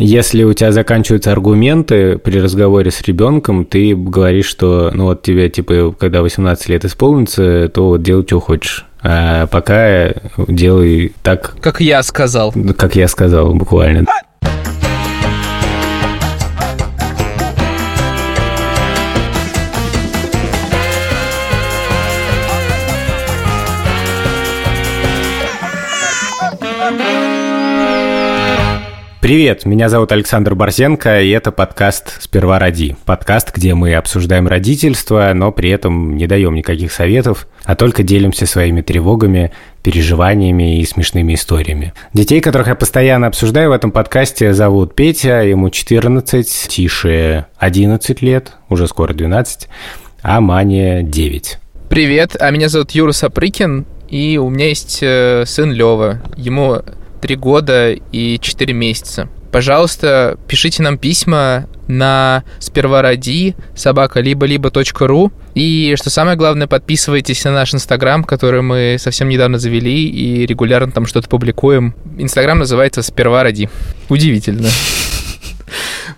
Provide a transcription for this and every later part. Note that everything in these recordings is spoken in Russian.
Если у тебя заканчиваются аргументы при разговоре с ребенком, ты говоришь, что ну вот тебе, типа, когда 18 лет исполнится, то вот делай, что хочешь. А пока делай так... Как я сказал. Как я сказал, буквально. Привет, меня зовут Александр Борзенко, и это подкаст «Сперва роди». Подкаст, где мы обсуждаем родительство, но при этом не даем никаких советов, а только делимся своими тревогами, переживаниями и смешными историями. Детей, которых я постоянно обсуждаю в этом подкасте, зовут Петя, ему 14, Тише 11 лет, уже скоро 12, а Мане 9. Привет, а меня зовут Юра Сапрыкин, и у меня есть э, сын Лева. Ему три года и четыре месяца. Пожалуйста, пишите нам письма на сперва ради собака либо либо ру и что самое главное подписывайтесь на наш инстаграм который мы совсем недавно завели и регулярно там что-то публикуем инстаграм называется сперва ради удивительно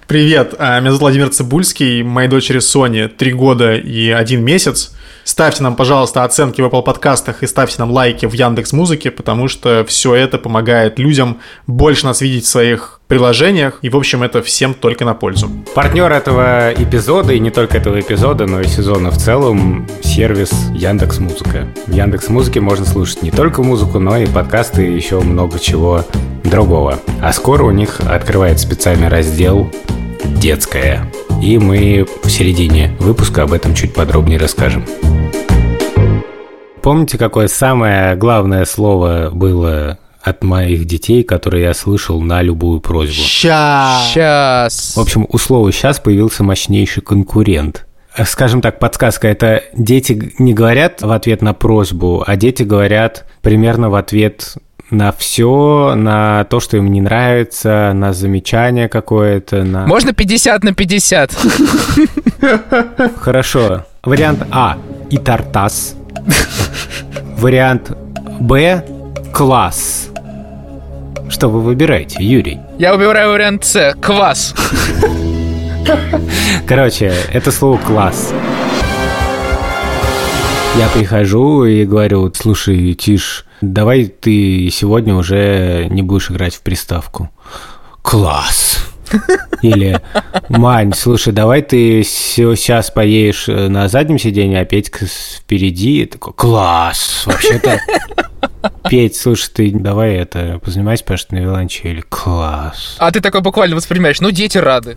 Привет, а, меня зовут Владимир Цибульский, моей дочери Соне три года и один месяц. Ставьте нам, пожалуйста, оценки в Apple подкастах и ставьте нам лайки в Яндекс Музыке, потому что все это помогает людям больше нас видеть в своих приложениях, и, в общем, это всем только на пользу. Партнер этого эпизода, и не только этого эпизода, но и сезона в целом, сервис Яндекс Музыка. В Яндекс Музыке можно слушать не только музыку, но и подкасты, и еще много чего другого. А скоро у них открывается специальный раздел «Детская». И мы в середине выпуска об этом чуть подробнее расскажем. Помните, какое самое главное слово было от моих детей, которое я слышал на любую просьбу? Сейчас. Сейчас. В общем, у слова «сейчас» появился мощнейший конкурент. Скажем так, подсказка – это дети не говорят в ответ на просьбу, а дети говорят примерно в ответ на все, на то, что им не нравится, на замечание какое-то. На... Можно 50 на 50? Хорошо. Вариант А – и тартас. Вариант Б – класс. Что вы выбираете, Юрий? Я выбираю вариант С – квас. Короче, это слово «класс». Я прихожу и говорю, слушай, Тиш, давай ты сегодня уже не будешь играть в приставку. Класс! Или, Мань, слушай, давай ты сейчас поедешь э, на заднем сиденье, а Петька впереди. Такой, класс! Вообще-то Петь, слушай, ты давай это, позанимайся, пожалуйста, на виолончели. Класс. А ты такой буквально воспринимаешь, ну, дети рады.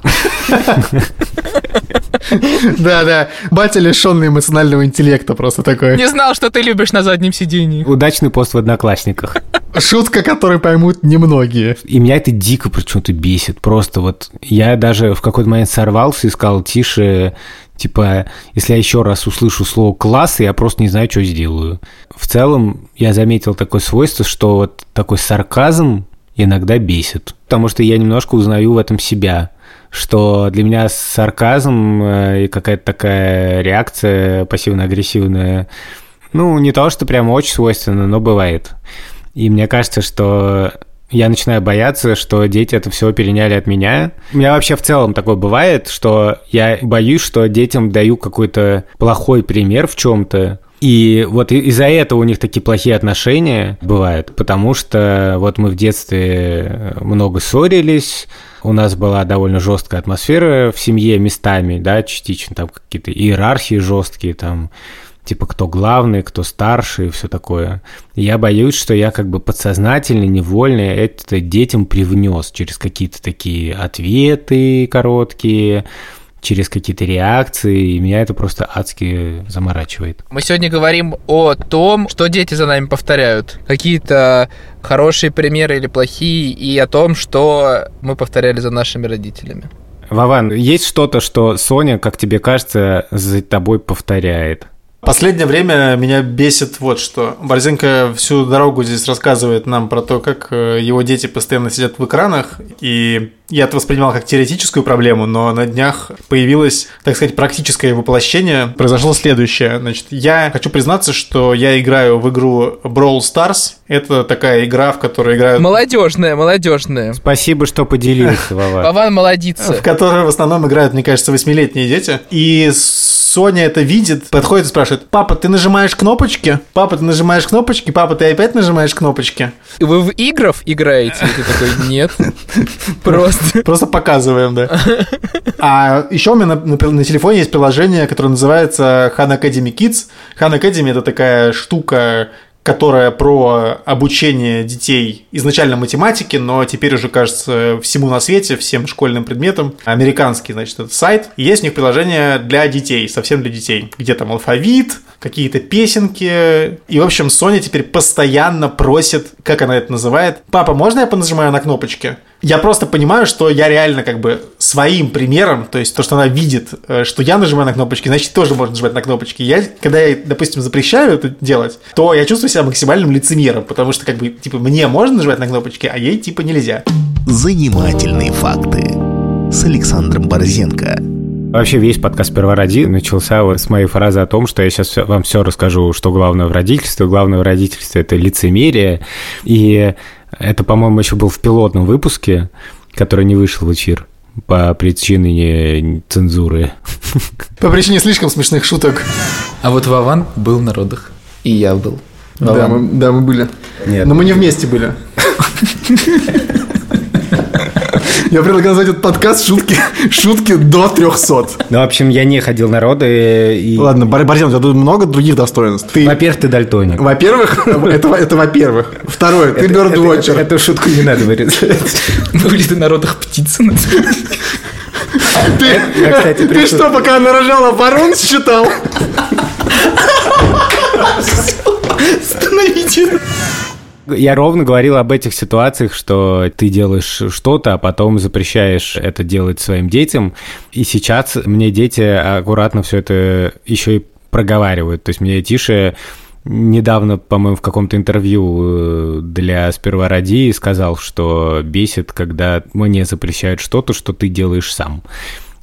Да-да, батя лишенный эмоционального интеллекта просто такой. Не знал, что ты любишь на заднем сидении. Удачный пост в Одноклассниках. Шутка, которую поймут немногие. И меня это дико почему-то бесит. Просто вот я даже в какой-то момент сорвался и сказал, тише, Типа, если я еще раз услышу слово «класс», я просто не знаю, что сделаю. В целом, я заметил такое свойство, что вот такой сарказм иногда бесит. Потому что я немножко узнаю в этом себя что для меня сарказм э, и какая-то такая реакция пассивно-агрессивная, ну, не то, что прям очень свойственно, но бывает. И мне кажется, что я начинаю бояться, что дети это все переняли от меня. У меня вообще в целом такое бывает, что я боюсь, что детям даю какой-то плохой пример в чем-то, и вот из-за этого у них такие плохие отношения бывают, потому что вот мы в детстве много ссорились, у нас была довольно жесткая атмосфера в семье местами, да, частично там какие-то иерархии жесткие, там типа кто главный, кто старший все такое. я боюсь, что я как бы подсознательно, невольно это детям привнес через какие-то такие ответы короткие, через какие-то реакции, и меня это просто адски заморачивает. Мы сегодня говорим о том, что дети за нами повторяют. Какие-то хорошие примеры или плохие, и о том, что мы повторяли за нашими родителями. Вован, есть что-то, что Соня, как тебе кажется, за тобой повторяет? Последнее время меня бесит вот что. Борзенко всю дорогу здесь рассказывает нам про то, как э, его дети постоянно сидят в экранах, и я это воспринимал как теоретическую проблему, но на днях появилось, так сказать, практическое воплощение. Произошло следующее. Значит, я хочу признаться, что я играю в игру Brawl Stars. Это такая игра, в которой играют... Молодежная, молодежная. Спасибо, что поделился, Вова. Вован молодится. В которой в основном играют, мне кажется, восьмилетние дети. И Соня это видит, подходит и спрашивает, папа, ты нажимаешь кнопочки? Папа, ты нажимаешь кнопочки? Папа, ты опять нажимаешь кнопочки? Вы в игров играете? И ты такой, нет. Просто. Просто показываем, да. А еще у меня на, на, на телефоне есть приложение, которое называется Han Academy Kids. Han Academy это такая штука, которая про обучение детей изначально математики, но теперь уже, кажется, всему на свете, всем школьным предметам. Американский, значит, этот сайт. И есть у них приложение для детей, совсем для детей, где там алфавит, какие-то песенки. И, в общем, Соня теперь постоянно просит, как она это называет, «Папа, можно я понажимаю на кнопочки?» Я просто понимаю, что я реально как бы своим примером, то есть то, что она видит, э, что я нажимаю на кнопочки, значит, тоже можно нажимать на кнопочки. Я, когда я, допустим, запрещаю это делать, то я чувствую себя максимальным лицемером, потому что как бы, типа, мне можно нажимать на кнопочки, а ей, типа, нельзя. Занимательные факты с Александром Борзенко. Вообще весь подкаст «Сперва роди» начался вот с моей фразы о том, что я сейчас вам все расскажу, что главное в родительстве. Главное в родительстве – это лицемерие. И это, по-моему, еще был в пилотном выпуске, который не вышел в эфир по причине цензуры. По причине слишком смешных шуток. А вот Вован был на родах. И я был. Да мы, да, мы были. Нет. Но мы не вместе были. Я предлагаю назвать этот подкаст «Шутки, шутки до 300». Ну, в общем, я не ходил на роды. И... Ладно, Борзен, у тебя тут много других достоинств. Ты, Во-первых, ты дальтоник. во-первых, это, это во-первых. Второе, ты Это- бёрдвотчер. Эту шутку не надо вырезать. Были ты на родах птицы. Ты, Я, кстати, ты что, пока она рожала, ворон считал? Остановите. Я ровно говорил об этих ситуациях, что ты делаешь что-то, а потом запрещаешь это делать своим детям. И сейчас мне дети аккуратно все это еще и проговаривают. То есть мне Тише недавно, по-моему, в каком-то интервью э, для «Сперва роди» сказал, что бесит, когда мне запрещают что-то, что ты делаешь сам.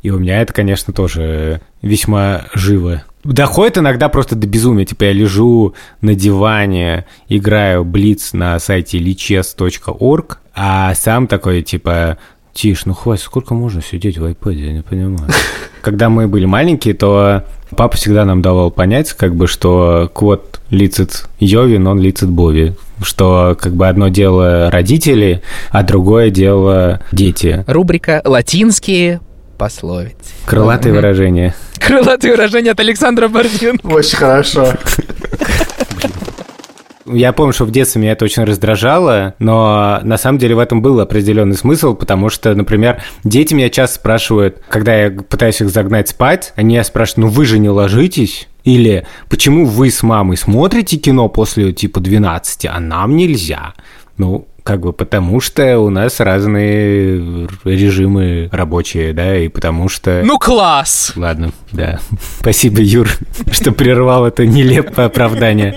И у меня это, конечно, тоже весьма живо. Доходит иногда просто до безумия. Типа я лежу на диване, играю Блиц на сайте lichess.org, а сам такой, типа, Тиш, ну хватит, сколько можно сидеть в iPad, я не понимаю. Когда мы были маленькие, то папа всегда нам давал понять, как бы, что кот лицит Йовин, он лицит Бови. Что как бы одно дело родители, а другое дело дети. Рубрика «Латинские пословицы». Крылатые выражения. Крылатые выражения от Александра Борзенко. Очень хорошо. Я помню, что в детстве меня это очень раздражало, но на самом деле в этом был определенный смысл, потому что, например, дети меня часто спрашивают, когда я пытаюсь их загнать спать, они меня спрашивают, ну вы же не ложитесь? Или почему вы с мамой смотрите кино после типа 12, а нам нельзя? Ну, как бы потому что у нас разные режимы рабочие, да, и потому что... Ну класс! Ладно, да. Спасибо, Юр, что прервал это нелепое оправдание.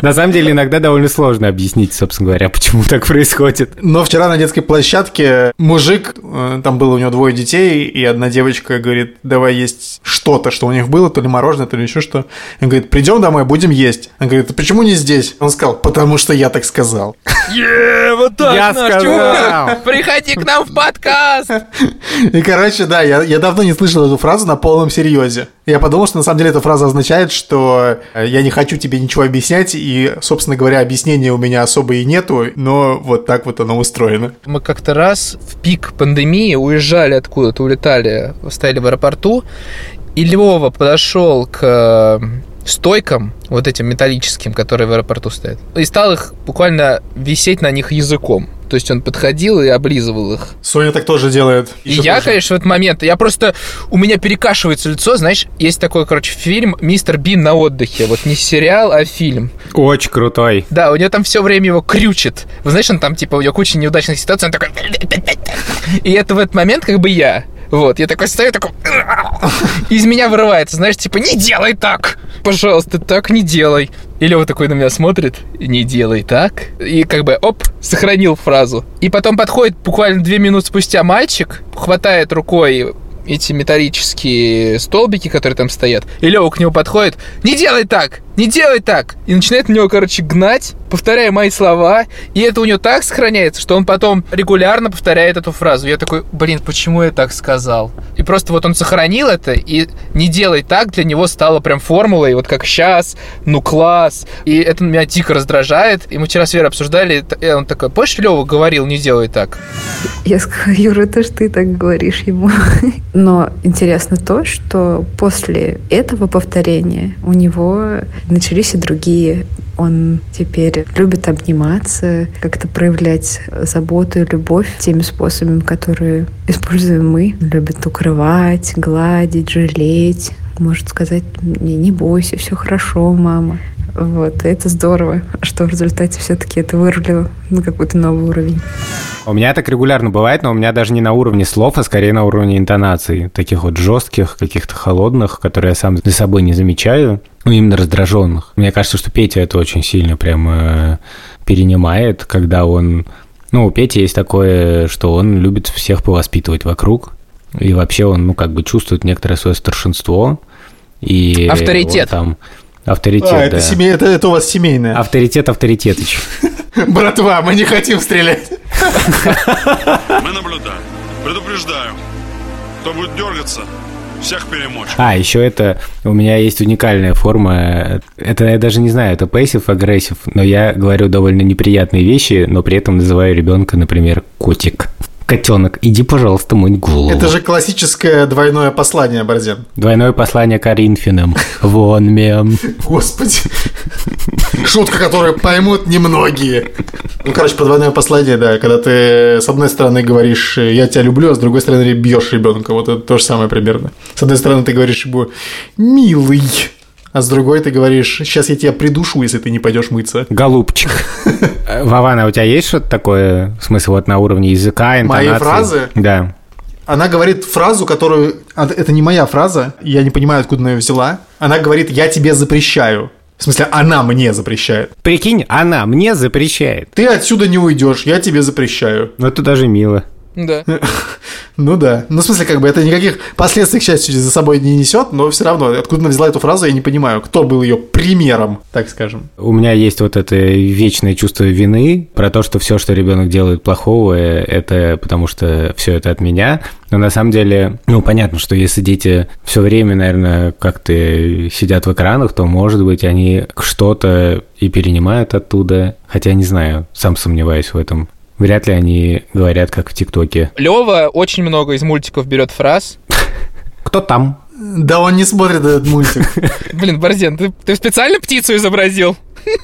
На самом деле, иногда довольно сложно объяснить, собственно говоря, почему так происходит. Но вчера на детской площадке мужик, э, там было у него двое детей, и одна девочка говорит, давай есть что-то, что у них было, то ли мороженое, то ли еще что. Он говорит, придем домой, будем есть. Он говорит, а почему не здесь? Он сказал, потому что я так сказал. Вот так Я наш сказал. чувак! Приходи к нам в подкаст! И, короче, да, я, я давно не слышал эту фразу на полном серьезе. Я подумал, что на самом деле эта фраза означает, что э, я не хочу тебе ничего объяснять, и, собственно говоря, объяснения у меня особо и нету, но вот так вот оно устроено. Мы как-то раз в пик пандемии уезжали откуда-то, улетали, стояли в аэропорту, и Львова подошел к э, стойкам, вот этим металлическим, которые в аэропорту стоят, и стал их буквально висеть на них языком. То есть он подходил и облизывал их. Соня так тоже делает. И Ещё я, конечно, в этот момент, я просто, у меня перекашивается лицо, знаешь, есть такой, короче, фильм «Мистер Бин на отдыхе», вот не сериал, а фильм. Очень крутой. Да, у него там все время его крючит. Вы знаешь, он там, типа, у него куча неудачных ситуаций, он такой... И это в этот момент как бы я. Вот, я такой стою, такой... Из меня вырывается, знаешь, типа, не делай так! Пожалуйста, так не делай. И Лева такой на меня смотрит, не делай так. И как бы, оп, сохранил фразу. И потом подходит буквально две минуты спустя мальчик, хватает рукой эти металлические столбики, которые там стоят, и Лева к нему подходит, не делай так, не делай так, и начинает на него, короче, гнать, повторяя мои слова, и это у него так сохраняется, что он потом регулярно повторяет эту фразу. Я такой, блин, почему я так сказал? И просто вот он сохранил это, и не делай так для него стало прям формулой, вот как сейчас, ну класс. И это меня дико раздражает. И мы вчера с Верой обсуждали, и он такой, помнишь, Лева говорил, не делай так? Я сказала, Юра, это ж ты так говоришь ему. Но интересно то, что после этого повторения у него начались и другие он теперь любит обниматься, как-то проявлять заботу и любовь теми способами, которые используем мы. Он любит укрывать, гладить, жалеть. Может сказать, не, не бойся, все хорошо, мама. Вот, и это здорово, что в результате все-таки это вырулило на какой-то новый уровень. У меня так регулярно бывает, но у меня даже не на уровне слов, а скорее на уровне интонаций. Таких вот жестких, каких-то холодных, которые я сам за собой не замечаю. Ну, именно раздраженных. Мне кажется, что Петя это очень сильно прям э, перенимает, когда он... Ну, у Пети есть такое, что он любит всех повоспитывать вокруг. И вообще он, ну, как бы чувствует некоторое свое старшинство. И Авторитет. Там, авторитет, А, да. это, семей- это, это у вас семейное. Авторитет Авторитетыч. Братва, мы не хотим стрелять. Мы наблюдаем. Предупреждаю. Кто будет дергаться, всех перемочь. А, еще это у меня есть уникальная форма. Это я даже не знаю, это пассив агрессив, но я говорю довольно неприятные вещи, но при этом называю ребенка, например, котик. Котенок, иди, пожалуйста, мыть голову. Это же классическое двойное послание, Борзен. Двойное послание Коринфянам. Вон мем. Господи. Шутка, которую поймут немногие. Ну, короче, про двойное послание, да. Когда ты с одной стороны говоришь «я тебя люблю», а с другой стороны бьешь ребенка. Вот это то же самое примерно. С одной стороны ты говоришь ему «милый», а с другой ты говоришь «сейчас я тебя придушу, если ты не пойдешь мыться». Голубчик. Вована, у тебя есть что-то такое, в смысле, вот на уровне языка, интонации? Мои фразы? Да. Она говорит фразу, которую... а, Это не моя фраза, я не понимаю, откуда она ее взяла. Она говорит «я тебе запрещаю». В смысле, она мне запрещает. Прикинь, она мне запрещает. Ты отсюда не уйдешь, я тебе запрещаю. Ну, это даже мило. Да. Ну да. Ну, в смысле, как бы это никаких последствий, к счастью, за собой не несет, но все равно, откуда она взяла эту фразу, я не понимаю, кто был ее примером, так скажем. У меня есть вот это вечное чувство вины про то, что все, что ребенок делает плохого, это потому что все это от меня. Но на самом деле, ну, понятно, что если дети все время, наверное, как-то сидят в экранах, то, может быть, они что-то и перенимают оттуда. Хотя не знаю, сам сомневаюсь в этом. Вряд ли они говорят, как в ТикТоке. Лева очень много из мультиков берет фраз. Кто там? Да он не смотрит этот мультик. Блин, Борзен, ты, ты специально птицу изобразил?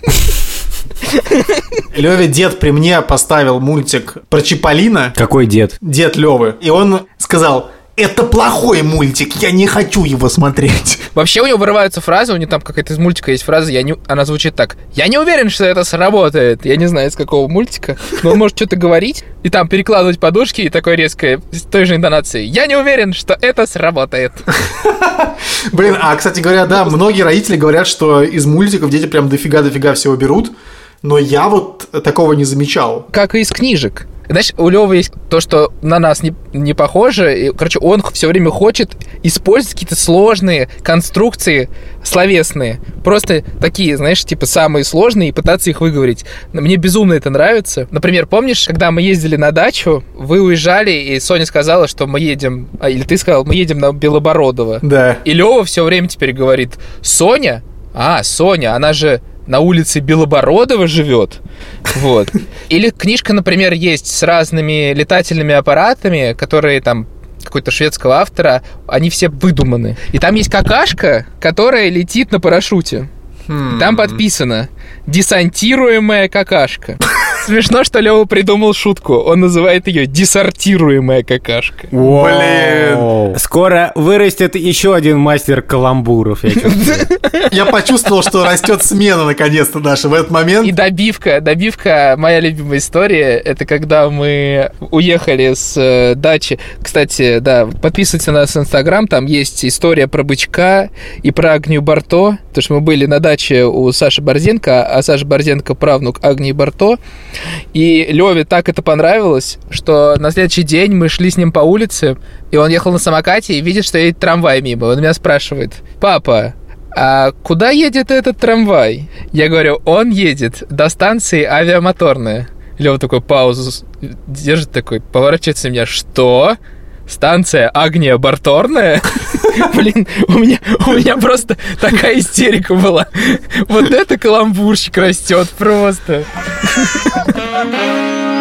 Леве дед при мне поставил мультик про Чиполлино, Какой дед? дед Левы, и он сказал, это плохой мультик, я не хочу его смотреть. Вообще у него вырываются фразы, у него там какая-то из мультика есть фраза, я не... она звучит так. Я не уверен, что это сработает. Я не знаю, из какого мультика, но он может что-то говорить и там перекладывать подушки и такое резкое, с той же интонацией. Я не уверен, что это сработает. Блин, а, кстати говоря, да, многие родители говорят, что из мультиков дети прям дофига-дофига всего берут, но я вот такого не замечал. Как и из книжек. Знаешь, у Лёвы есть то, что на нас не, не похоже. И, короче, он все время хочет использовать какие-то сложные конструкции словесные. Просто такие, знаешь, типа самые сложные и пытаться их выговорить. Мне безумно это нравится. Например, помнишь, когда мы ездили на дачу, вы уезжали, и Соня сказала, что мы едем... А, или ты сказал, мы едем на Белобородово. Да. И Лева все время теперь говорит, Соня? А, Соня, она же на улице Белобородова живет. Вот. Или книжка, например, есть с разными летательными аппаратами, которые там какой-то шведского автора, они все выдуманы. И там есть какашка, которая летит на парашюте. Там подписано «Десантируемая какашка». Смешно, что Лева придумал шутку. Он называет ее «десортируемая какашка». Блин. Скоро вырастет еще один мастер каламбуров. Я почувствовал, что растет смена наконец-то наша в этот момент. И добивка, добивка, моя любимая история, это когда мы уехали с э, дачи. Кстати, да, подписывайтесь на нас в Инстаграм, там есть история про бычка и про Агнию Барто, потому что мы были на даче у Саши Борзенко, а Саша Борзенко правнук Агнии Барто, и Леве так это понравилось, что на следующий день мы шли с ним по улице, и он ехал на самокате и видит, что едет трамвай мимо. Он меня спрашивает, папа, а куда едет этот трамвай? Я говорю, он едет до станции авиамоторная. Лева такой паузу держит такой, поворачивается на меня, что? Станция Агния Барторная? Блин, у меня, у меня просто такая истерика была. Вот это каламбурщик растет просто.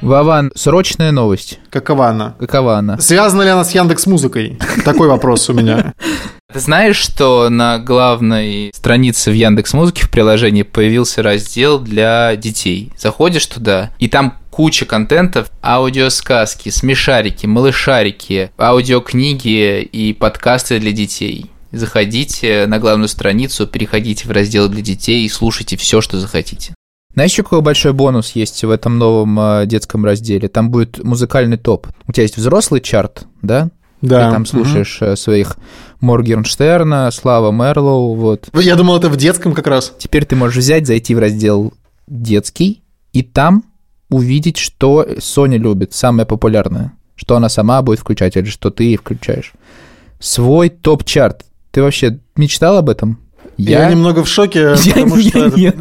Вован, срочная новость. Какова она? Какова она? Связана ли она с Яндекс Музыкой? Такой вопрос у меня. Ты знаешь, что на главной странице в Яндекс Музыке в приложении появился раздел для детей? Заходишь туда, и там куча контентов, аудиосказки, смешарики, малышарики, аудиокниги и подкасты для детей. Заходите на главную страницу, переходите в раздел для детей и слушайте все, что захотите. Знаешь, еще какой большой бонус есть в этом новом э, детском разделе? Там будет музыкальный топ. У тебя есть взрослый чарт, да? Да. Ты там слушаешь э, своих Моргенштерна, Слава Мерлоу, вот. Мгм. Я думал, это в детском как раз. Теперь ты можешь взять, зайти в раздел «Детский» и там увидеть, что Соня любит, самое популярное. Что она сама будет включать или что ты ей включаешь. Свой топ-чарт. Ты вообще мечтал об этом? Я, немного в шоке, Я- потому что... я это- нет.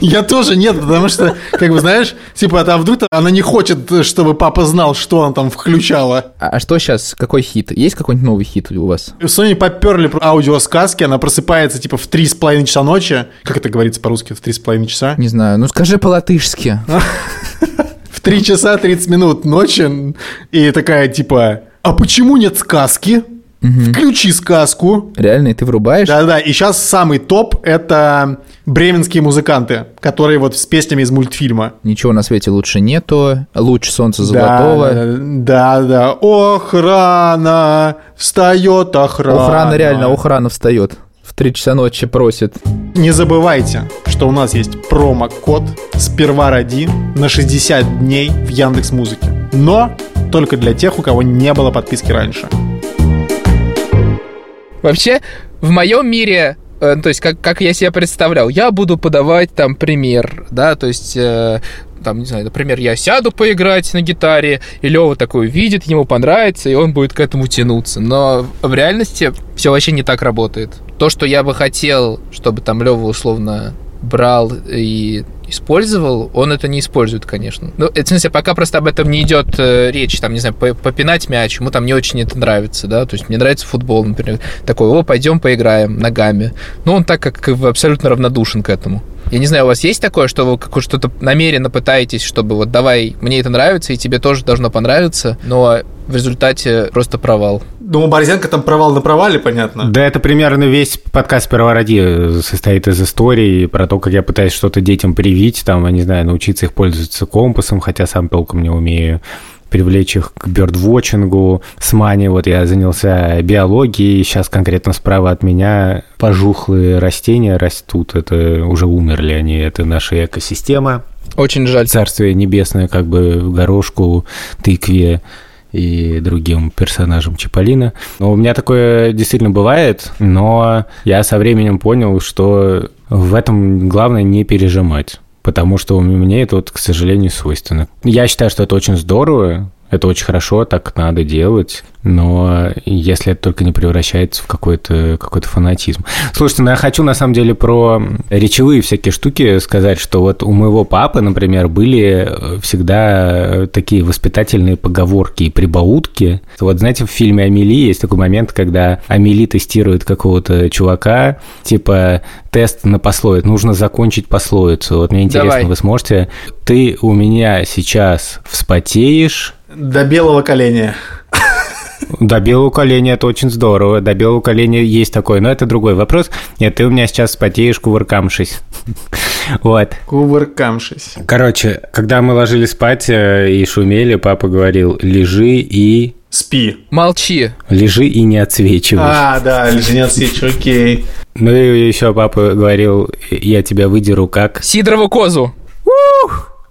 Я тоже нет, потому что, как бы, знаешь, типа, а вдруг она не хочет, чтобы папа знал, что она там включала. А а что сейчас? Какой хит? Есть какой-нибудь новый хит у вас? Сони поперли про аудиосказки, она просыпается, типа, в три с половиной часа ночи. Как это говорится по-русски? В три с половиной часа? Не знаю. Ну скажи по-латышски. В три часа 30 минут ночи. И такая, типа, а почему нет сказки? Включи сказку. Реально, и ты врубаешь? Да-да, и сейчас самый топ – это бременские музыканты, которые вот с песнями из мультфильма. Ничего на свете лучше нету. Луч солнца золотого. Да, да, охрана, встает охрана. Охрана реально, охрана встает. В 3 часа ночи просит. Не забывайте, что у нас есть промокод «Сперва роди» на 60 дней в Яндекс Музыке. Но только для тех, у кого не было подписки раньше. Вообще, в моем мире, э, то есть, как, как я себе представлял, я буду подавать там пример, да, то есть, э, там, не знаю, например, я сяду поиграть на гитаре, и Лева такой увидит, ему понравится, и он будет к этому тянуться. Но в реальности все вообще не так работает. То, что я бы хотел, чтобы там Лева условно брал и использовал, он это не использует, конечно. Ну, в смысле, пока просто об этом не идет э, речь, там, не знаю, по- попинать мяч, ему там не очень это нравится, да, то есть мне нравится футбол, например, такой, о, пойдем поиграем ногами. Ну, он так как абсолютно равнодушен к этому. Я не знаю, у вас есть такое, что вы что-то намеренно пытаетесь, чтобы вот давай, мне это нравится, и тебе тоже должно понравиться, но в результате просто провал. Думаю, Борзенко там провал на провале, понятно. Да, это примерно весь подкаст «Первороди» состоит из историй про то, как я пытаюсь что-то детям привить, там, я не знаю, научиться их пользоваться компасом, хотя сам толком не умею привлечь их к бёрдвотчингу, с Мани, вот я занялся биологией, сейчас конкретно справа от меня пожухлые растения растут, это уже умерли они, это наша экосистема, Очень жаль. царствие небесное, как бы горошку, тыкве и другим персонажам Чаполина. Но у меня такое действительно бывает, но я со временем понял, что в этом главное не пережимать. Потому что мне это, вот, к сожалению, свойственно. Я считаю, что это очень здорово, это очень хорошо, так надо делать, но если это только не превращается в какой-то какой фанатизм. Слушайте, ну я хочу на самом деле про речевые всякие штуки сказать, что вот у моего папы, например, были э, всегда такие воспитательные поговорки и прибаутки. Вот знаете, в фильме «Амели» есть такой момент, когда Амели тестирует какого-то чувака, типа тест на пословицу, нужно закончить пословицу. Вот мне интересно, Давай. вы сможете... Ты у меня сейчас вспотеешь, До белого коленя. до белого коленя это очень здорово. До белого коленя есть такое, но это другой вопрос. Нет, ты у меня сейчас потеешь, кувыркамшись. Вот. Кувыркамшись. Короче, когда мы ложились спать э, и шумели, папа говорил, лежи и... Спи. Молчи. Лежи и не отсвечивай. А, да, лежи не отсечь, окей. Ну и еще папа говорил, я тебя выдеру как... Сидорову козу.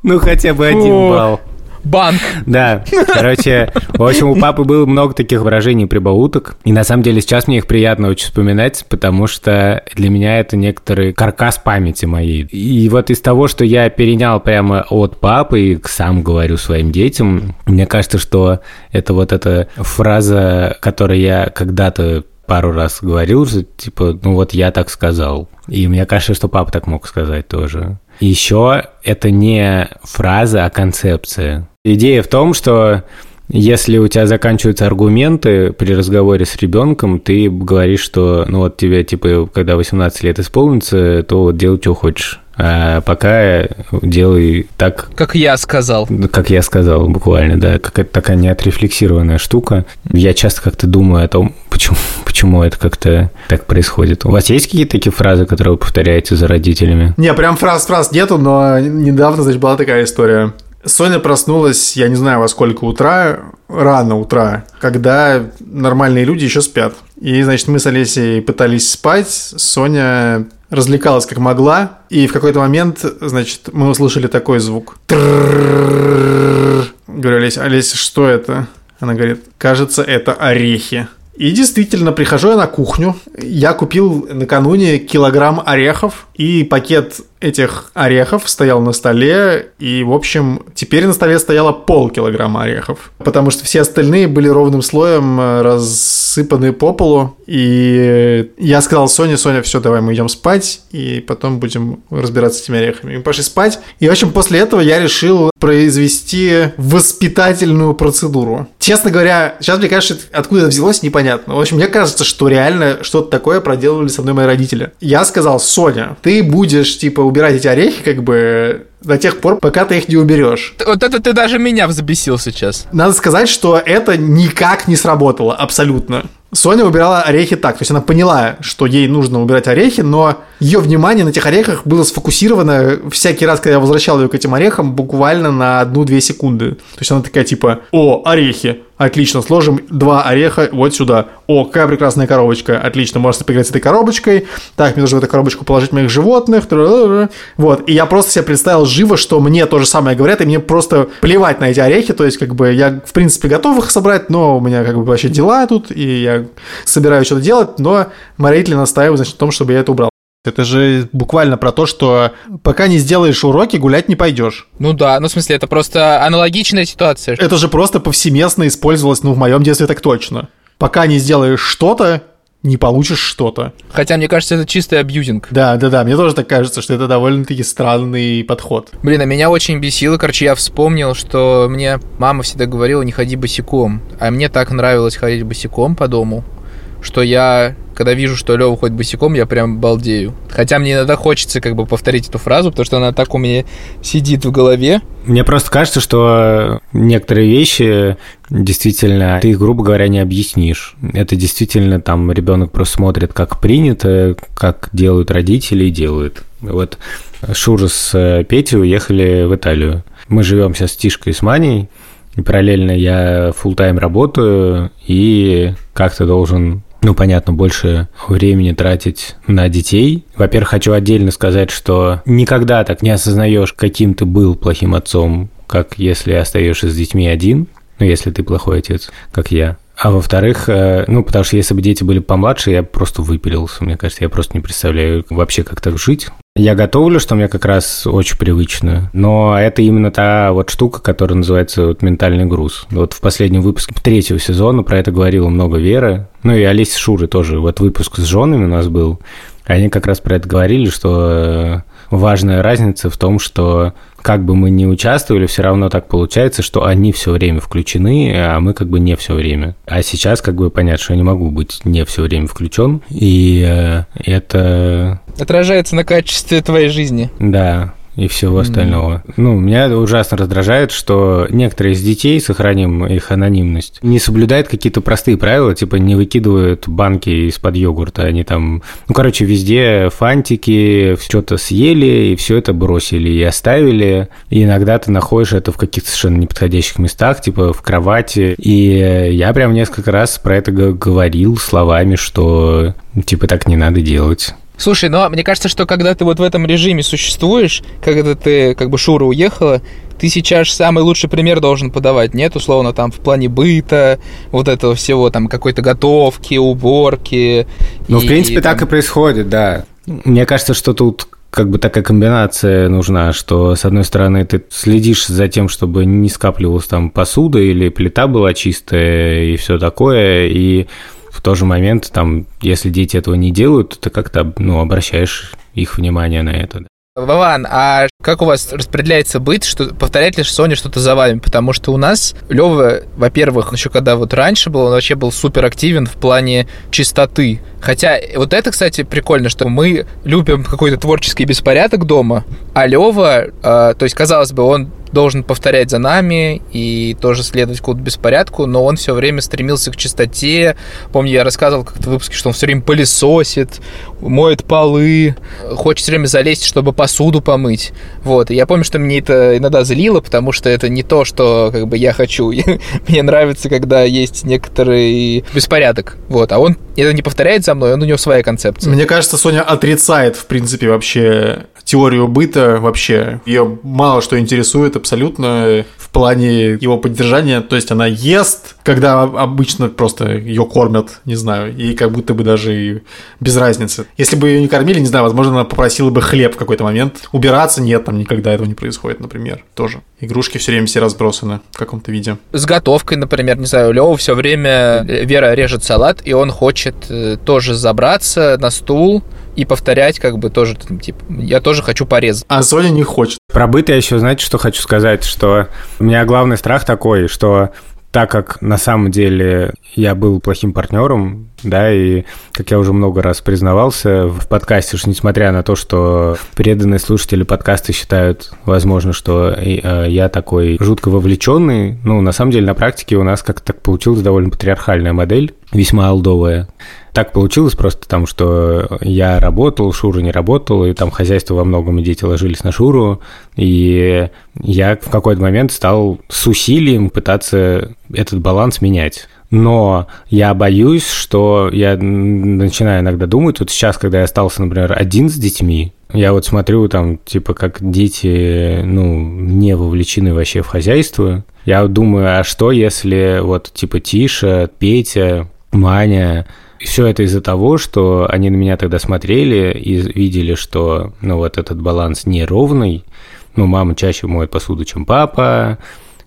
Ну хотя бы один балл. Банк. Да, короче, в общем, у папы было много таких выражений прибауток, и на самом деле сейчас мне их приятно очень вспоминать, потому что для меня это некоторый каркас памяти моей. И вот из того, что я перенял прямо от папы и сам говорю своим детям, мне кажется, что это вот эта фраза, которую я когда-то пару раз говорил, что типа, ну вот я так сказал. И мне кажется, что папа так мог сказать тоже. Еще это не фраза, а концепция. Идея в том, что если у тебя заканчиваются аргументы при разговоре с ребенком, ты говоришь, что ну вот тебе, типа, когда 18 лет исполнится, то вот делай, что хочешь. А пока делай так, Как я сказал. как я сказал, буквально, да, какая-то такая неотрефлексированная штука. Я часто как-то думаю о том, почему, почему это как-то так происходит. У вас есть какие-то такие фразы, которые вы повторяете за родителями? Не, прям фраз-фраз нету, но недавно, значит, была такая история. Соня проснулась, я не знаю во сколько утра, рано утра, когда нормальные люди еще спят. И, значит, мы с Олесей пытались спать, Соня развлекалась как могла, и в какой-то момент, значит, мы услышали такой звук. Говорю, Олеся, Олеся, что это? Она говорит, кажется, это орехи. И действительно, прихожу я на кухню. Я купил накануне килограмм орехов и пакет этих орехов стоял на столе, и, в общем, теперь на столе стояло полкилограмма орехов, потому что все остальные были ровным слоем э, рассыпаны по полу, и я сказал Соне, Соня, все, давай мы идем спать, и потом будем разбираться с этими орехами. Мы пошли спать, и, в общем, после этого я решил произвести воспитательную процедуру. Честно говоря, сейчас мне кажется, откуда это взялось, непонятно. В общем, мне кажется, что реально что-то такое проделывали со мной мои родители. Я сказал, Соня, ты будешь, типа, убирать эти орехи, как бы, до тех пор, пока ты их не уберешь. Вот это ты даже меня взбесил сейчас. Надо сказать, что это никак не сработало, абсолютно. Соня убирала орехи так, то есть она поняла, что ей нужно убирать орехи, но ее внимание на этих орехах было сфокусировано всякий раз, когда я возвращал ее к этим орехам, буквально на одну-две секунды. То есть она такая типа, о, орехи, отлично, сложим два ореха вот сюда. О, какая прекрасная коробочка, отлично, можете поиграть с этой коробочкой. Так, мне нужно в эту коробочку положить моих животных. Вот, и я просто себе представил живо, что мне то же самое говорят, и мне просто плевать на эти орехи, то есть как бы я в принципе готов их собрать, но у меня как бы вообще дела тут, и я собираюсь что-то делать, но мои родители настаивают, значит, на том, чтобы я это убрал. Это же буквально про то, что пока не сделаешь уроки, гулять не пойдешь. Ну да, ну в смысле, это просто аналогичная ситуация. Это же просто повсеместно использовалось, ну, в моем детстве так точно. Пока не сделаешь что-то, не получишь что-то. Хотя, мне кажется, это чистый абьюзинг. Да, да, да, мне тоже так кажется, что это довольно-таки странный подход. Блин, а меня очень бесило, короче, я вспомнил, что мне мама всегда говорила, не ходи босиком. А мне так нравилось ходить босиком по дому, что я, когда вижу, что Лёва ходит босиком, я прям балдею. Хотя мне иногда хочется как бы повторить эту фразу, потому что она так у меня сидит в голове. Мне просто кажется, что некоторые вещи действительно ты их, грубо говоря, не объяснишь. Это действительно там ребенок просто смотрит, как принято, как делают родители и делают. Вот Шура с э, Петей уехали в Италию. Мы живем сейчас с Тишкой и с Маней, и параллельно я full тайм работаю и как-то должен ну, понятно, больше времени тратить на детей. Во-первых, хочу отдельно сказать, что никогда так не осознаешь, каким ты был плохим отцом, как если остаешься с детьми один, ну, если ты плохой отец, как я. А во-вторых, э, ну, потому что если бы дети были помладше, я просто выпилился, мне кажется, я просто не представляю вообще, как так жить. Я готовлю, что мне как раз очень привычно, но это именно та вот штука, которая называется вот ментальный груз. Вот в последнем выпуске третьего сезона про это говорила много Вера, ну и Олеся Шуры тоже. Вот выпуск с женами у нас был, они как раз про это говорили, что э, важная разница в том, что как бы мы ни участвовали, все равно так получается, что они все время включены, а мы как бы не все время. А сейчас как бы понятно, что я не могу быть не все время включен, и э, это Отражается на качестве твоей жизни. да, и всего остального. Mm-hmm. Ну, меня ужасно раздражает, что некоторые из детей, сохраним их анонимность, не соблюдают какие-то простые правила, типа не выкидывают банки из-под йогурта, они там, ну, короче, везде фантики, что-то съели, и все это бросили и оставили, и иногда ты находишь это в каких-то совершенно неподходящих местах, типа в кровати, и я прям несколько раз про это говорил словами, что типа так не надо делать. Слушай, но мне кажется, что когда ты вот в этом режиме существуешь, когда ты, как бы, Шура уехала, ты сейчас самый лучший пример должен подавать, нет, условно, там, в плане быта, вот этого всего, там, какой-то готовки, уборки. Ну, и, в принципе, и, там... так и происходит, да. Мне кажется, что тут как бы такая комбинация нужна, что, с одной стороны, ты следишь за тем, чтобы не скапливалась там посуда или плита была чистая и все такое, и в тот же момент, там, если дети этого не делают, ты как-то ну, обращаешь их внимание на это. Вован, а как у вас распределяется быт, что повторяет ли Соня что-то за вами? Потому что у нас Лева, во-первых, еще когда вот раньше был, он вообще был супер активен в плане чистоты. Хотя вот это, кстати, прикольно, что мы любим какой-то творческий беспорядок дома, а Лева, э, то есть, казалось бы, он должен повторять за нами и тоже следовать какому-то беспорядку, но он все время стремился к чистоте. Помню, я рассказывал как-то в выпуске, что он все время пылесосит, моет полы, хочет все время залезть, чтобы посуду помыть. Вот, и я помню, что мне это иногда злило, потому что это не то, что как бы я хочу. мне нравится, когда есть некоторый беспорядок. Вот, а он это не повторяет за мной, он у него своя концепция. Мне кажется, Соня отрицает, в принципе, вообще теорию быта вообще. Ее мало что интересует абсолютно в плане его поддержания. То есть она ест, когда обычно просто ее кормят, не знаю, и как будто бы даже и без разницы. Если бы ее не кормили, не знаю, возможно, она попросила бы хлеб в какой-то момент. Убираться нет, там никогда этого не происходит, например, тоже. Игрушки все время все разбросаны в каком-то виде. С готовкой, например, не знаю, Лева все время Вера режет салат, и он хочет э, тоже забраться на стул, и повторять, как бы тоже, типа, я тоже хочу порезать. А Соня не хочет. Про быт я еще, знаете, что хочу сказать, что у меня главный страх такой, что так как на самом деле я был плохим партнером, да, и, как я уже много раз признавался в подкасте, что несмотря на то, что преданные слушатели подкаста считают, возможно, что э, я такой жутко вовлеченный, ну, на самом деле на практике у нас как-то так получилась довольно патриархальная модель, весьма алдовая. Так получилось просто потому, что я работал, Шура не работал, и там хозяйство во многом и дети ложились на Шуру, и я в какой-то момент стал с усилием пытаться этот баланс менять. Но я боюсь, что я начинаю иногда думать, вот сейчас, когда я остался, например, один с детьми, я вот смотрю там, типа, как дети, ну, не вовлечены вообще в хозяйство. Я думаю, а что если вот, типа, Тиша, Петя, Маня, все это из-за того, что они на меня тогда смотрели и видели, что, ну, вот этот баланс неровный. Ну, мама чаще моет посуду, чем папа.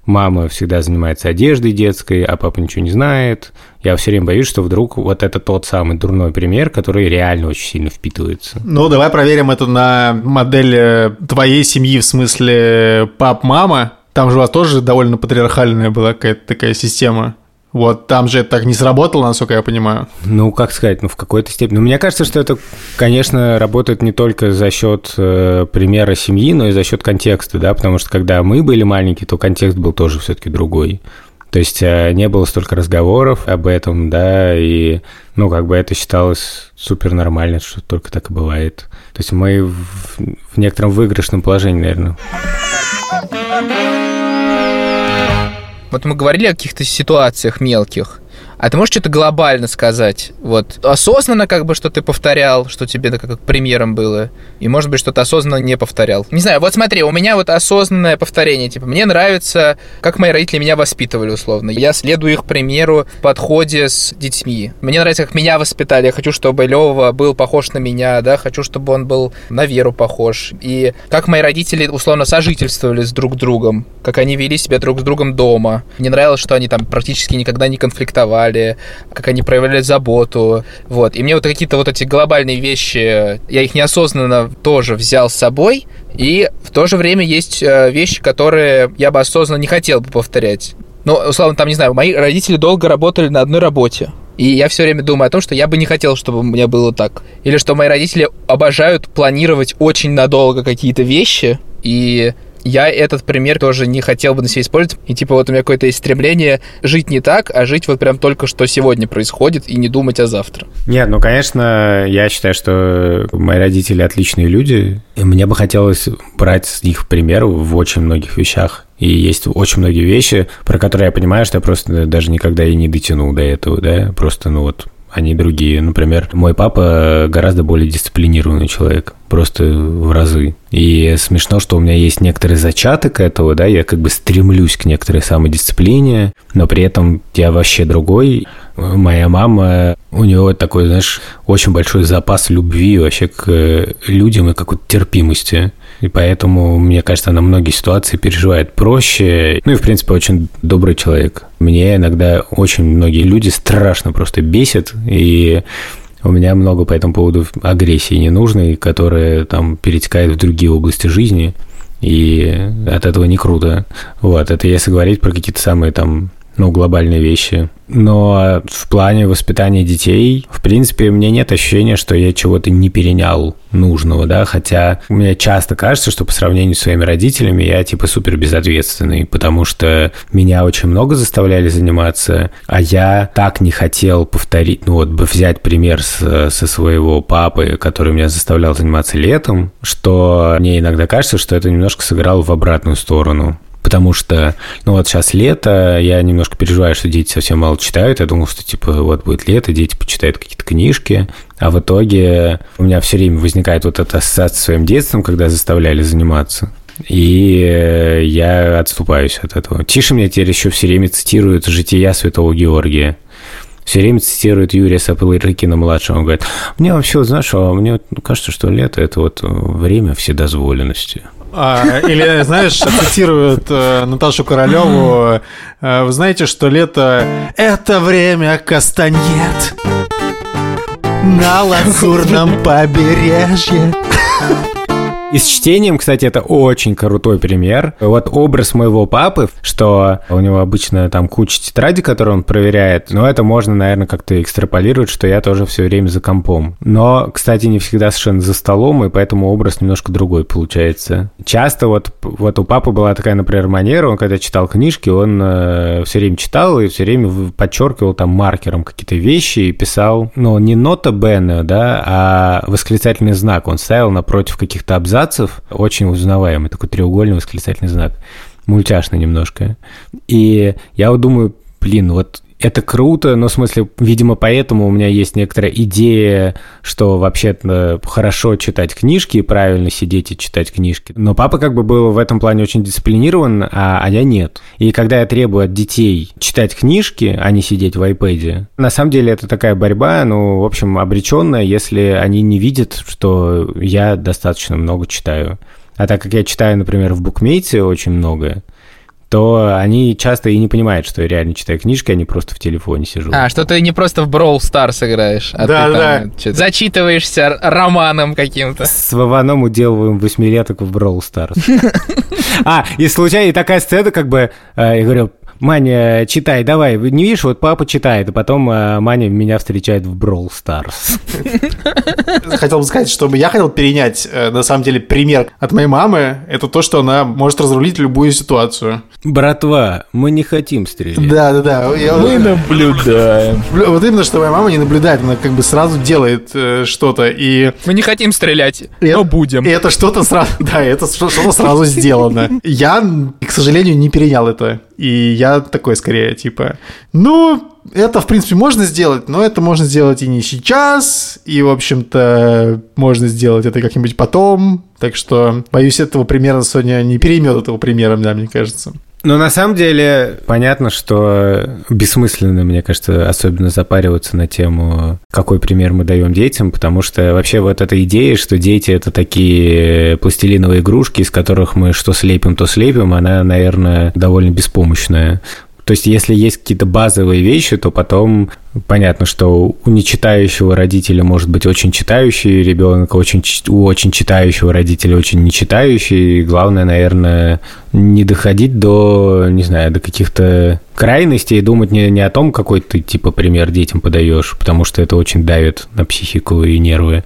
Мама всегда занимается одеждой детской, а папа ничего не знает. Я все время боюсь, что вдруг вот это тот самый дурной пример, который реально очень сильно впитывается. Ну, давай проверим это на модели твоей семьи, в смысле пап-мама. Там же у вас тоже довольно патриархальная была какая-то такая система. Вот там же это так не сработало, насколько я понимаю. Ну, как сказать, ну, в какой-то степени. Ну, мне кажется, что это, конечно, работает не только за счет э, примера семьи, но и за счет контекста, да, потому что когда мы были маленькие, то контекст был тоже все-таки другой. То есть э, не было столько разговоров об этом, да, и, ну, как бы это считалось супер нормально, что только так и бывает. То есть мы в, в некотором выигрышном положении, наверное. Вот мы говорили о каких-то ситуациях мелких. А ты можешь что-то глобально сказать? Вот осознанно как бы, что ты повторял, что тебе это как примером было, и может быть что-то осознанно не повторял. Не знаю, вот смотри, у меня вот осознанное повторение, типа, мне нравится, как мои родители меня воспитывали условно. Я следую их примеру в подходе с детьми. Мне нравится, как меня воспитали. Я хочу, чтобы Лева был похож на меня, да, хочу, чтобы он был на веру похож. И как мои родители условно сожительствовали с друг другом, как они вели себя друг с другом дома. Мне нравилось, что они там практически никогда не конфликтовали рисовали, как они проявляли заботу, вот. И мне вот какие-то вот эти глобальные вещи, я их неосознанно тоже взял с собой, и в то же время есть э, вещи, которые я бы осознанно не хотел бы повторять. Ну, условно, там, не знаю, мои родители долго работали на одной работе. И я все время думаю о том, что я бы не хотел, чтобы у меня было так. Или что мои родители обожают планировать очень надолго какие-то вещи, И я этот пример тоже не хотел бы на себе использовать. И типа вот у меня какое-то есть стремление жить не так, а жить вот прям только что сегодня происходит и не думать о завтра. Нет, ну, конечно, я считаю, что мои родители отличные люди, и мне бы хотелось брать с них пример в очень многих вещах. И есть очень многие вещи, про которые я понимаю, что я просто даже никогда и не дотянул до этого, да, просто, ну вот, они другие. Например, мой папа гораздо более дисциплинированный человек, просто в разы. И смешно, что у меня есть некоторый зачаток этого, да, я как бы стремлюсь к некоторой самодисциплине, но при этом я вообще другой. Моя мама, у нее такой, знаешь, очень большой запас любви вообще к людям и какой-то терпимости. И поэтому, мне кажется, она многие ситуации переживает проще. Ну и, в принципе, очень добрый человек. Мне иногда очень многие люди страшно просто бесят, и у меня много по этому поводу агрессии ненужной, которая там перетекает в другие области жизни, и от этого не круто. Вот, это если говорить про какие-то самые там ну, глобальные вещи. Но в плане воспитания детей, в принципе, мне нет ощущения, что я чего-то не перенял нужного, да, хотя мне часто кажется, что по сравнению с своими родителями я типа супер безответственный, потому что меня очень много заставляли заниматься, а я так не хотел повторить, ну вот бы взять пример с, со своего папы, который меня заставлял заниматься летом, что мне иногда кажется, что это немножко сыграло в обратную сторону потому что, ну вот сейчас лето, я немножко переживаю, что дети совсем мало читают, я думал, что типа вот будет лето, дети почитают какие-то книжки, а в итоге у меня все время возникает вот эта ассоциация с своим детством, когда заставляли заниматься. И я отступаюсь от этого. Тише мне теперь еще все время цитирует «Жития святого Георгия». Все время цитирует Юрия Сапылырыкина-младшего. Он говорит, мне вообще, знаешь, а мне кажется, что лето – это вот время вседозволенности. А, или, знаешь, цитируют э, Наташу Королеву. Э, вы знаете, что лето – это время кастаньет на лазурном побережье. И с чтением, кстати, это очень крутой пример. Вот образ моего папы, что у него обычно там куча тетради, которые он проверяет, но это можно, наверное, как-то экстраполировать, что я тоже все время за компом. Но, кстати, не всегда совершенно за столом, и поэтому образ немножко другой получается. Часто вот, вот у папы была такая, например, манера, он когда читал книжки, он э, все время читал и все время подчеркивал там маркером какие-то вещи и писал, ну, не нота Бена, да, а восклицательный знак он ставил напротив каких-то абзацев, абзацев, очень узнаваемый, такой треугольный восклицательный знак, мультяшный немножко. И я вот думаю, блин, вот это круто, но в смысле, видимо, поэтому у меня есть некоторая идея, что вообще-то хорошо читать книжки и правильно сидеть и читать книжки. Но папа как бы был в этом плане очень дисциплинирован, а, а я нет. И когда я требую от детей читать книжки, а не сидеть в iPad, на самом деле это такая борьба, ну, в общем, обреченная, если они не видят, что я достаточно много читаю. А так как я читаю, например, в букмейте очень много, то они часто и не понимают, что я реально читаю книжки, а не просто в телефоне сижу. А, что ты не просто в Brawl Stars играешь, а да, ты да. там зачитываешься романом каким-то. С Вованом уделываем восьмилеток в Brawl Stars. А, и случайно такая сцена, как бы, э, я говорю, Маня, читай, давай. Не видишь, вот папа читает, а потом э, Маня меня встречает в Brawl Stars. Хотел бы сказать, чтобы я хотел перенять, э, на самом деле, пример от моей мамы. Это то, что она может разрулить любую ситуацию. Братва, мы не хотим стрелять. Да, да, да. Мы наблюдаем. Вот именно, что моя мама не наблюдает, она как бы сразу делает э, что-то. И... Мы не хотим стрелять, но будем. И это что-то сразу, да, это что-то сразу сделано. Я, к сожалению, не перенял это. И я такой скорее, типа, ну, это, в принципе, можно сделать, но это можно сделать и не сейчас, и, в общем-то, можно сделать это как-нибудь потом. Так что, боюсь, этого примера Соня не переймет этого примера, да, мне кажется. Но на самом деле понятно, что бессмысленно, мне кажется, особенно запариваться на тему, какой пример мы даем детям, потому что вообще вот эта идея, что дети это такие пластилиновые игрушки, из которых мы что слепим, то слепим, она, наверное, довольно беспомощная. То есть, если есть какие-то базовые вещи, то потом понятно, что у нечитающего родителя может быть очень читающий ребенок, очень, у очень читающего родителя очень нечитающий. И главное, наверное, не доходить до, не знаю, до каких-то крайностей и думать не, не о том, какой ты, типа, пример детям подаешь, потому что это очень давит на психику и нервы,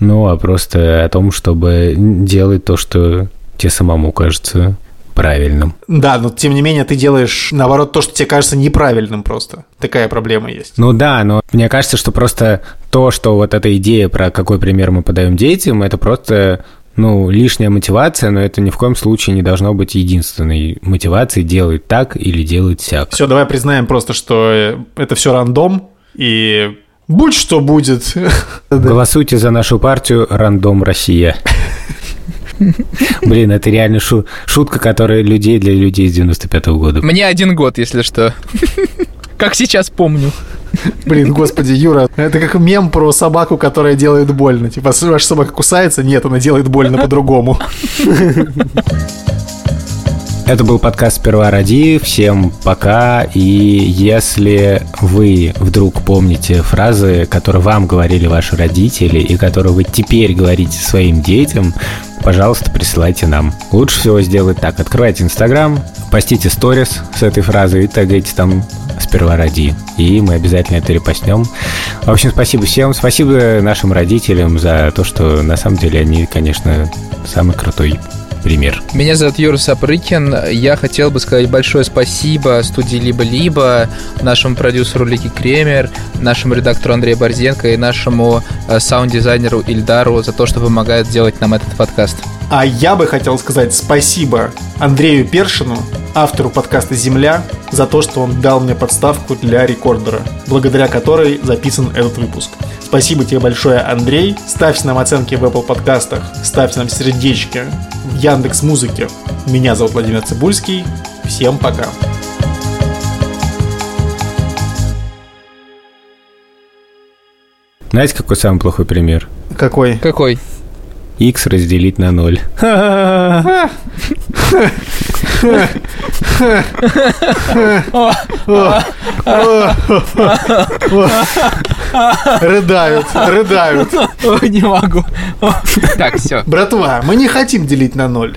ну, а просто о том, чтобы делать то, что тебе самому кажется правильным. Да, но тем не менее ты делаешь, наоборот, то, что тебе кажется неправильным просто. Такая проблема есть. Ну да, но мне кажется, что просто то, что вот эта идея про какой пример мы подаем детям, это просто ну, лишняя мотивация, но это ни в коем случае не должно быть единственной мотивацией делать так или делать сяк. Все, давай признаем просто, что э, это все рандом, и будь что будет. Голосуйте за нашу партию «Рандом Россия». Блин, это реально шу- шутка, которая людей для людей с 95-го года. Мне один год, если что. Как сейчас помню. Блин, господи, Юра, это как мем про собаку, которая делает больно. Типа, ваша собака кусается? Нет, она делает больно по-другому. Это был подкаст «Сперва ради». Всем пока. И если вы вдруг помните фразы, которые вам говорили ваши родители и которые вы теперь говорите своим детям, пожалуйста, присылайте нам. Лучше всего сделать так. Открывайте Инстаграм, постите сторис с этой фразой и тегайте там «Сперва ради». И мы обязательно это репостнем. В общем, спасибо всем. Спасибо нашим родителям за то, что на самом деле они, конечно, самый крутой пример. Меня зовут Юра Сапрыкин. Я хотел бы сказать большое спасибо студии «Либо-либо», нашему продюсеру Лики Кремер, нашему редактору Андрею Борзенко и нашему э, саунд-дизайнеру Ильдару за то, что помогает делать нам этот подкаст. А я бы хотел сказать спасибо Андрею Першину, автору подкаста «Земля», за то, что он дал мне подставку для рекордера, благодаря которой записан этот выпуск. Спасибо тебе большое, Андрей. Ставьте нам оценки в Apple подкастах, ставьте нам сердечки в Яндекс Музыке. Меня зовут Владимир Цибульский. Всем пока. Знаете, какой самый плохой пример? Какой? Какой? X разделить на 0. Рыдают, рыдают. Не могу. Так, все. Братва, мы не хотим делить на ноль.